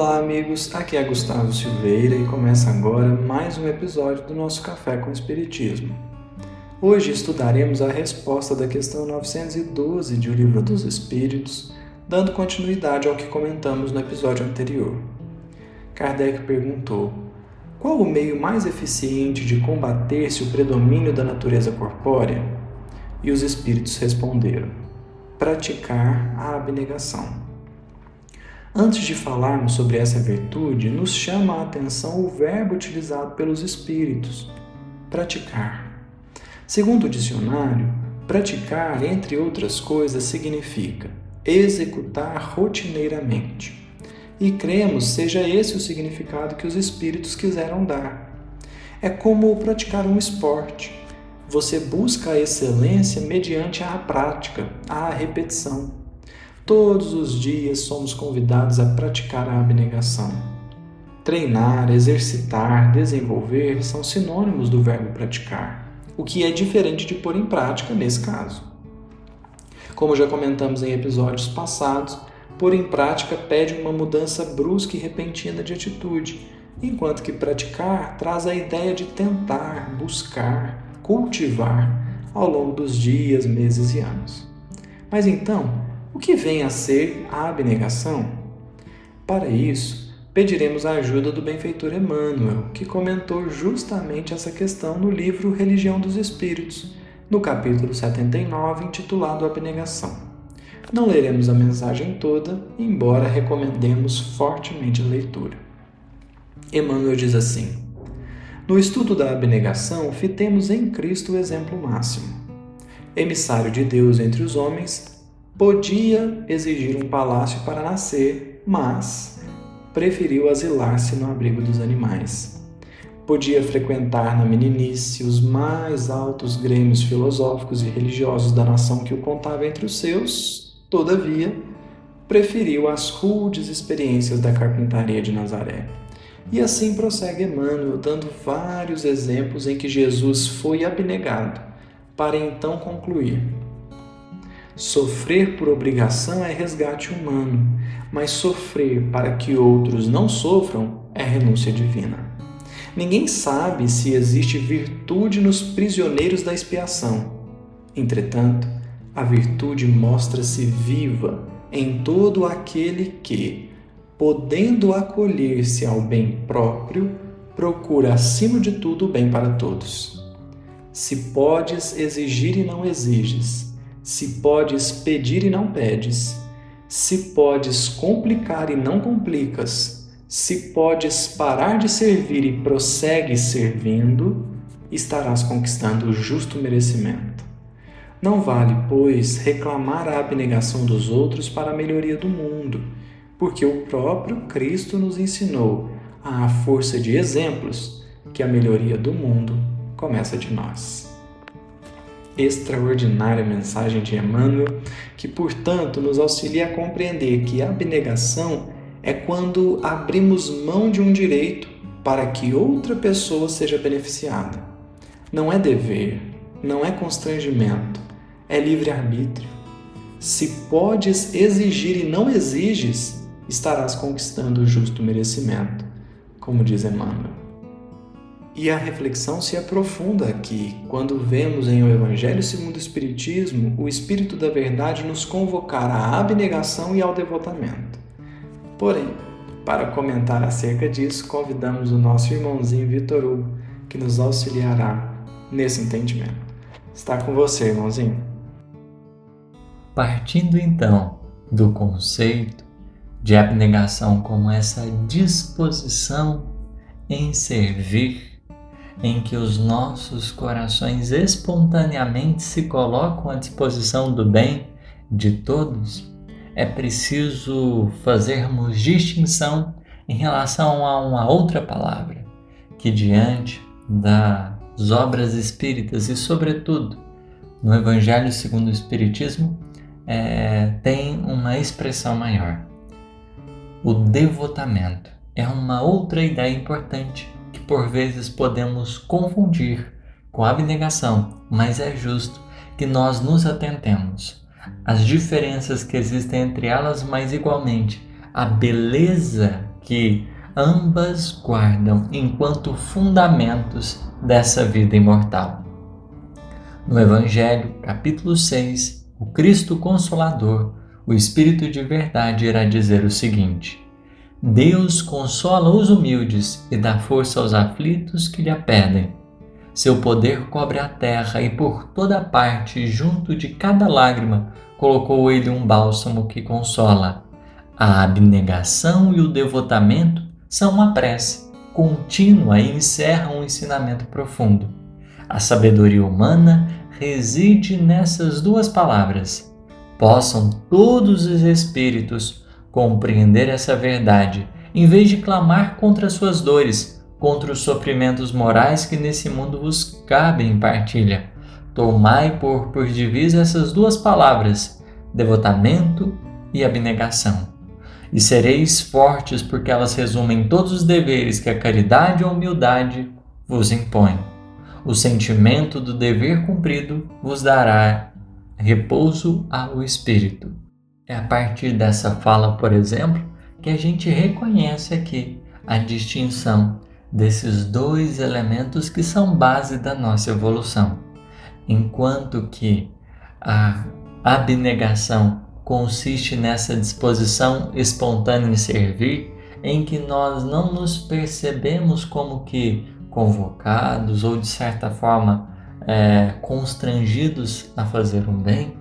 Olá, amigos. Aqui é Gustavo Silveira e começa agora mais um episódio do nosso Café com Espiritismo. Hoje estudaremos a resposta da questão 912 de O Livro dos Espíritos, dando continuidade ao que comentamos no episódio anterior. Kardec perguntou: Qual o meio mais eficiente de combater-se o predomínio da natureza corpórea? E os espíritos responderam: Praticar a abnegação. Antes de falarmos sobre essa virtude, nos chama a atenção o verbo utilizado pelos espíritos: praticar. Segundo o dicionário, praticar, entre outras coisas, significa executar rotineiramente. E cremos seja esse o significado que os espíritos quiseram dar. É como praticar um esporte. Você busca a excelência mediante a prática, a repetição. Todos os dias somos convidados a praticar a abnegação. Treinar, exercitar, desenvolver são sinônimos do verbo praticar, o que é diferente de pôr em prática nesse caso. Como já comentamos em episódios passados, pôr em prática pede uma mudança brusca e repentina de atitude, enquanto que praticar traz a ideia de tentar, buscar, cultivar ao longo dos dias, meses e anos. Mas então, o que vem a ser a abnegação? Para isso, pediremos a ajuda do benfeitor Emmanuel, que comentou justamente essa questão no livro Religião dos Espíritos, no capítulo 79, intitulado Abnegação. Não leremos a mensagem toda, embora recomendemos fortemente a leitura. Emmanuel diz assim: No estudo da abnegação, fitemos em Cristo o exemplo máximo. Emissário de Deus entre os homens, Podia exigir um palácio para nascer, mas preferiu asilar-se no abrigo dos animais. Podia frequentar na meninice os mais altos grêmios filosóficos e religiosos da nação que o contava entre os seus, todavia, preferiu as rudes experiências da carpintaria de Nazaré. E assim prossegue Emmanuel, dando vários exemplos em que Jesus foi abnegado, para então concluir: Sofrer por obrigação é resgate humano, mas sofrer para que outros não sofram é renúncia divina. Ninguém sabe se existe virtude nos prisioneiros da expiação. Entretanto, a virtude mostra-se viva em todo aquele que, podendo acolher-se ao bem próprio, procura acima de tudo o bem para todos. Se podes exigir e não exiges, se podes pedir e não pedes, se podes complicar e não complicas, se podes parar de servir e prossegues servindo, estarás conquistando o justo merecimento. Não vale, pois, reclamar a abnegação dos outros para a melhoria do mundo, porque o próprio Cristo nos ensinou, à força de exemplos, que a melhoria do mundo começa de nós extraordinária mensagem de Emmanuel, que, portanto, nos auxilia a compreender que a abnegação é quando abrimos mão de um direito para que outra pessoa seja beneficiada. Não é dever, não é constrangimento, é livre-arbítrio. Se podes exigir e não exiges, estarás conquistando o justo merecimento, como diz Emmanuel. E a reflexão se aprofunda aqui, quando vemos em O Evangelho segundo o Espiritismo o Espírito da Verdade nos convocar à abnegação e ao devotamento. Porém, para comentar acerca disso, convidamos o nosso irmãozinho Vitor Hugo, que nos auxiliará nesse entendimento. Está com você, irmãozinho. Partindo então do conceito de abnegação como essa disposição em servir em que os nossos corações espontaneamente se colocam à disposição do bem de todos, é preciso fazermos distinção em relação a uma outra palavra que, diante das obras espíritas e, sobretudo, no Evangelho segundo o Espiritismo, é, tem uma expressão maior. O devotamento é uma outra ideia importante que por vezes podemos confundir com abnegação, mas é justo que nós nos atentemos às diferenças que existem entre elas, mas igualmente a beleza que ambas guardam enquanto fundamentos dessa vida imortal. No Evangelho, capítulo 6, o Cristo Consolador, o Espírito de Verdade, irá dizer o seguinte: Deus consola os humildes e dá força aos aflitos que lhe pedem. Seu poder cobre a terra e por toda parte, junto de cada lágrima, colocou ele um bálsamo que consola. A abnegação e o devotamento são uma prece contínua e encerram um ensinamento profundo. A sabedoria humana reside nessas duas palavras. Possam todos os espíritos compreender essa verdade, em vez de clamar contra suas dores, contra os sofrimentos morais que nesse mundo vos cabem em partilha. Tomai por, por divisa essas duas palavras, devotamento e abnegação e sereis fortes, porque elas resumem todos os deveres que a caridade e a humildade vos impõem. O sentimento do dever cumprido vos dará repouso ao espírito. É a partir dessa fala, por exemplo, que a gente reconhece aqui a distinção desses dois elementos que são base da nossa evolução. Enquanto que a abnegação consiste nessa disposição espontânea em servir, em que nós não nos percebemos como que convocados ou de certa forma é, constrangidos a fazer um bem,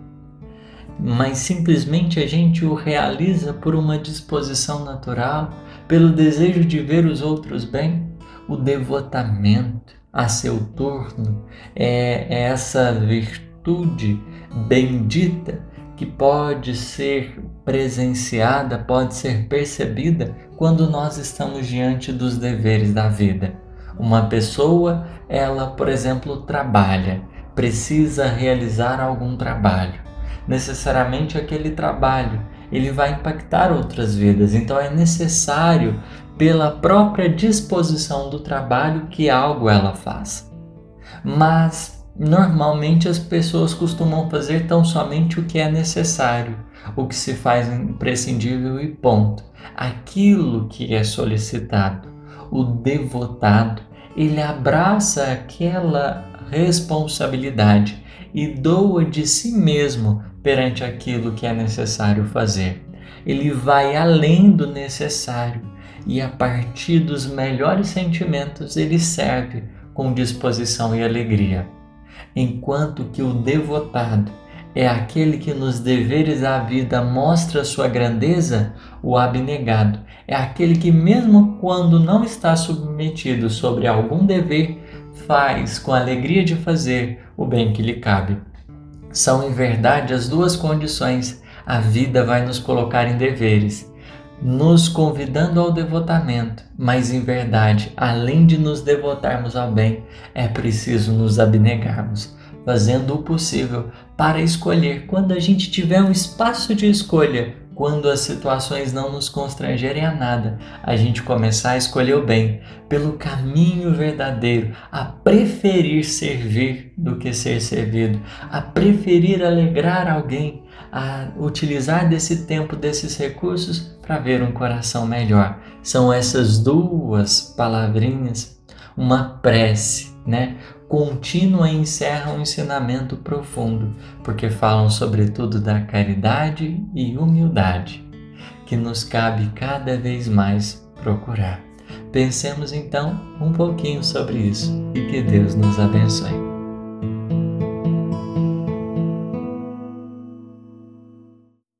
mas simplesmente a gente o realiza por uma disposição natural, pelo desejo de ver os outros bem, o devotamento a seu turno é, é essa virtude bendita que pode ser presenciada, pode ser percebida quando nós estamos diante dos deveres da vida. Uma pessoa, ela, por exemplo, trabalha, precisa realizar algum trabalho. Necessariamente aquele trabalho, ele vai impactar outras vidas, então é necessário pela própria disposição do trabalho que algo ela faça. Mas Normalmente as pessoas costumam fazer tão somente o que é necessário, o que se faz imprescindível e ponto. Aquilo que é solicitado. O devotado, ele abraça aquela responsabilidade e doa de si mesmo perante aquilo que é necessário fazer. Ele vai além do necessário e a partir dos melhores sentimentos ele serve com disposição e alegria enquanto que o devotado é aquele que nos deveres da vida mostra sua grandeza, o abnegado é aquele que, mesmo quando não está submetido sobre algum dever, faz com alegria de fazer o bem que lhe cabe. São, em verdade, as duas condições. A vida vai nos colocar em deveres nos convidando ao devotamento, mas em verdade, além de nos devotarmos ao bem, é preciso nos abnegarmos, fazendo o possível para escolher. Quando a gente tiver um espaço de escolha, quando as situações não nos constrangerem a nada, a gente começar a escolher o bem pelo caminho verdadeiro, a preferir servir do que ser servido, a preferir alegrar alguém, a utilizar desse tempo, desses recursos para ver um coração melhor. São essas duas palavrinhas, uma prece, né? Contínua encerra um ensinamento profundo, porque falam sobretudo da caridade e humildade, que nos cabe cada vez mais procurar. Pensemos então um pouquinho sobre isso e que Deus nos abençoe.